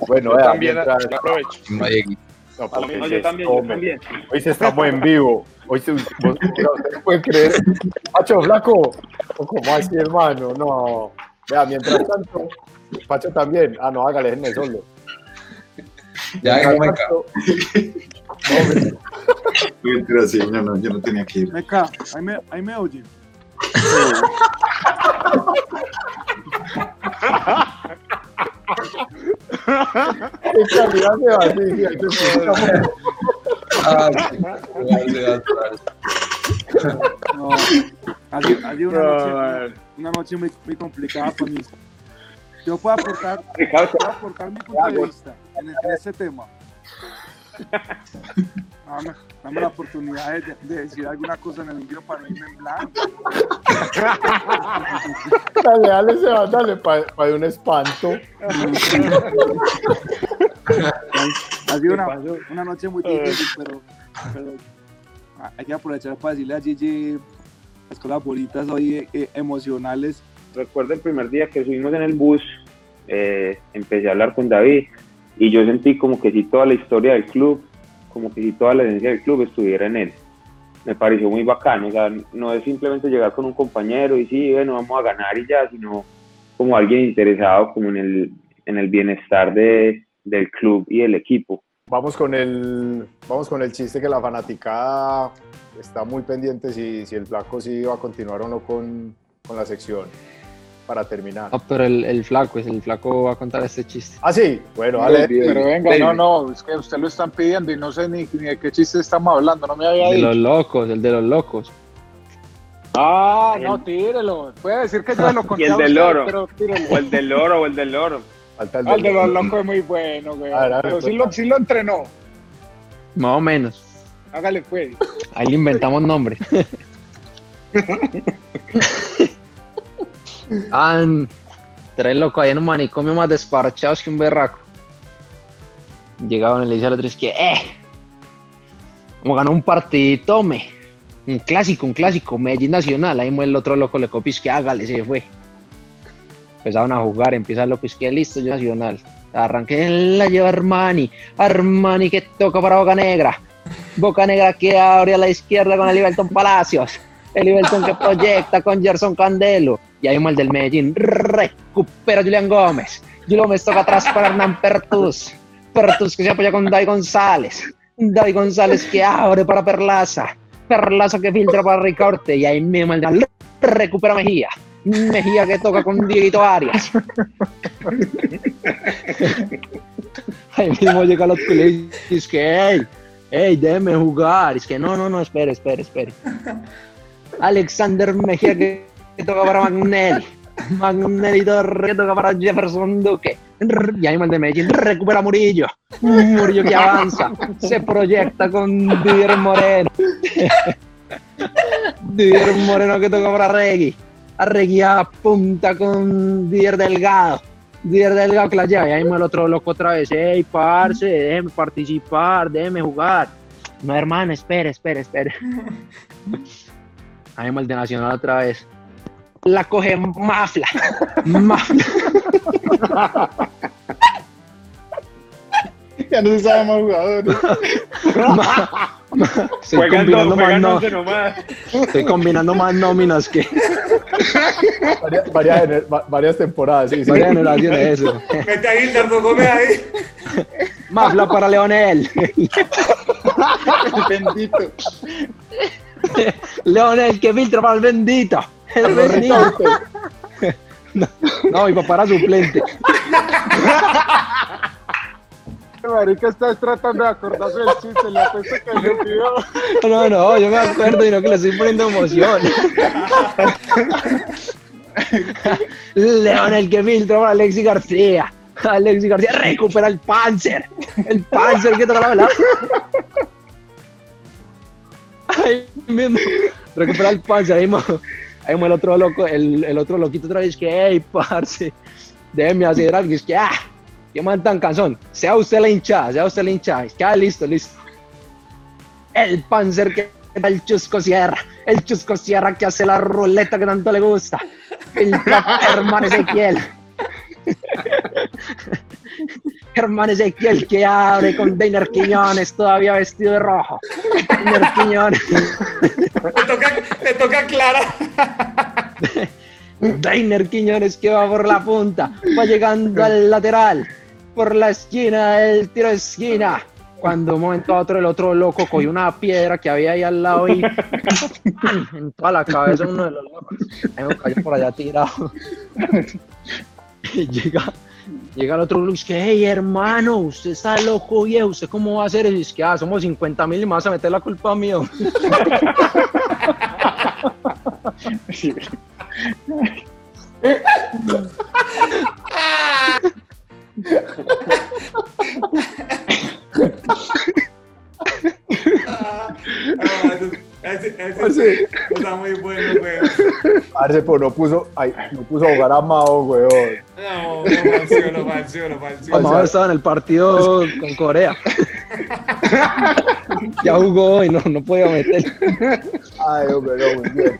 Bueno, Yo también aprovecho. No, porque No, se yo también, yo también. Hoy sí estamos en vivo. Hoy sí, vos, pueden creer. Pacho, flaco. ¿O ¿Cómo así, hermano? No. Vea, mientras tanto, Pacho también. Ah, no, hágale, déjenme solo. Ya, Mientras venga. tanto- Mentira, sí, no, no, yo no tenía que ir. Meca, ahí me, ahí me. Ah, sí. No, ha sido, ha sido una, No, noche, una noche muy, muy complicada para mí. Yo puedo aportar, puedo aportar mi punto de vista en, en este tema. Dame, dame la oportunidad de, de decir alguna cosa en el envío para no irme en blanco. Dale, dale, se va, dale, para un espanto. Ha sido una, una noche muy difícil, pero, pero hay que aprovechar para decirle a Gigi las cosas bonitas hoy eh, emocionales. Recuerdo el primer día que subimos en el bus, eh, empecé a hablar con David y yo sentí como que si toda la historia del club, como que si toda la esencia del club estuviera en él. Me pareció muy bacano, o sea, no es simplemente llegar con un compañero y sí, bueno, vamos a ganar y ya, sino como alguien interesado como en el, en el bienestar de, del club y del equipo. Vamos con el, vamos con el chiste que la fanaticada está muy pendiente si, si el flaco sí va a continuar o no con, con la sección para terminar. No, pero el, el flaco, el flaco va a contar este chiste. Ah, sí, bueno, Pero, dale. pero venga, no, no, es que usted lo están pidiendo y no sé ni, ni de qué chiste estamos hablando, no me había El de dicho. los locos, el de los locos. Ah, no, tírelo. Puede decir que yo lo conté Y el del usted, loro. pero tírelo. O el del loro, o el del loro. Falta Ah, el de los locos es muy bueno, güey. A ver, a ver, Pero sí cuenta. lo, sí lo entrenó. Más o menos. Hágale, pues. Ahí le inventamos nombre. Ah, tres locos ahí en un manicomio más desparchados que un berraco. Llegaba y le dice al otro, es que, eh, como ganó un partidito, me. Un clásico, un clásico, Medellín Nacional. Ahí el otro loco le copió, que hágale, se fue. Empezaron a jugar, empieza el loco, es que listo, yo Nacional. Arranqué, la lleva Armani. Armani que toca para Boca Negra. Boca Negra que abre a la izquierda con el Liberton Palacios. El Liberton que proyecta con Gerson Candelo. Y ahí el del Medellín. Recupera Julián Gómez. Julián Gómez toca atrás para Hernán Pertus. Pertus que se apoya con Dai González. Dai González que abre para Perlaza. Perlaza que filtra para Ricorte. Y ahí mismo el de recupera Mejía. Mejía que toca con Dieguito Arias. Ahí mismo llega otro y dice que, hey, hey, déjeme jugar. Es que no, no, no, espere, espere, espere. Alexander Mejía que, toca para Magnelli. Magnelli Torre que toca para Jefferson Duque. Y el de Medellín recupera Murillo. Murillo que avanza. Se proyecta con Didier Moreno. Didier Moreno que toca para Regui. Arregui punta con Didier Delgado. Didier Delgado que la lleva. Y ahí el otro loco otra vez. Ey, parce, déjeme participar, déjeme jugar. No, hermano, espere, espere, espere. Ahí el de Nacional otra vez. La coge Mafla. Mafla. ya no se sabe más jugadores. Estoy Juegan combinando, dos, más no- nomás. estoy combinando más nóminas que gener- va- varias temporadas, sí, sí. varias generaciones eso. Mete ahí, Dardo Gómez ahí. Mafla para Leonel. Bendito. Leonel que filtra para el bendito. El bendito. No, no, mi papá era suplente. Marica está tratando de acordarse del chiste, apuesto que le olvidó. No, no, yo me acuerdo y no que le estoy poniendo emoción. Leonel que filtra para Alexis García. Alexis García recupera el Panzer. El Panzer que toca la. Ahí mismo. Recupera el Panzer. Ahí mismo, ahí mismo el otro loco, el, el otro loquito otra vez que, hey, parce, déjeme hacer algo. Es que, ah, qué man tan cansón. Sea usted la hinchada, sea usted la hinchada. Es que, ah, listo, listo. El Panzer que da el Chusco Sierra. El Chusco Sierra que hace la ruleta que tanto le gusta. El hermano Ezequiel. Hermano Ezequiel que abre con Deiner Quiñones todavía vestido de rojo. Deiner Quiñones. Le toca, le toca Clara. Deiner Quiñones que va por la punta. Va llegando al lateral. Por la esquina, el tiro de esquina. Cuando un momento a otro el otro loco cogió una piedra que había ahí al lado y en toda la cabeza uno de los locos. Ahí me cayó por allá tirado. Y llega, llega el otro Lux que, hey hermano, usted está loco viejo, ¿usted cómo va a hacer eso? Y es que, ah, somos 50 mil y me vas a meter la culpa mío. Ah, ese, ese, está muy bueno, weón. Parce, pues no puso, ay, no puso a jugar a Mao, weón. No, lo falseó, lo falseó, lo falseó. Amado estaba en el partido con Corea. ya jugó y no, no podía meter. Ay, hombre, no, muy bien.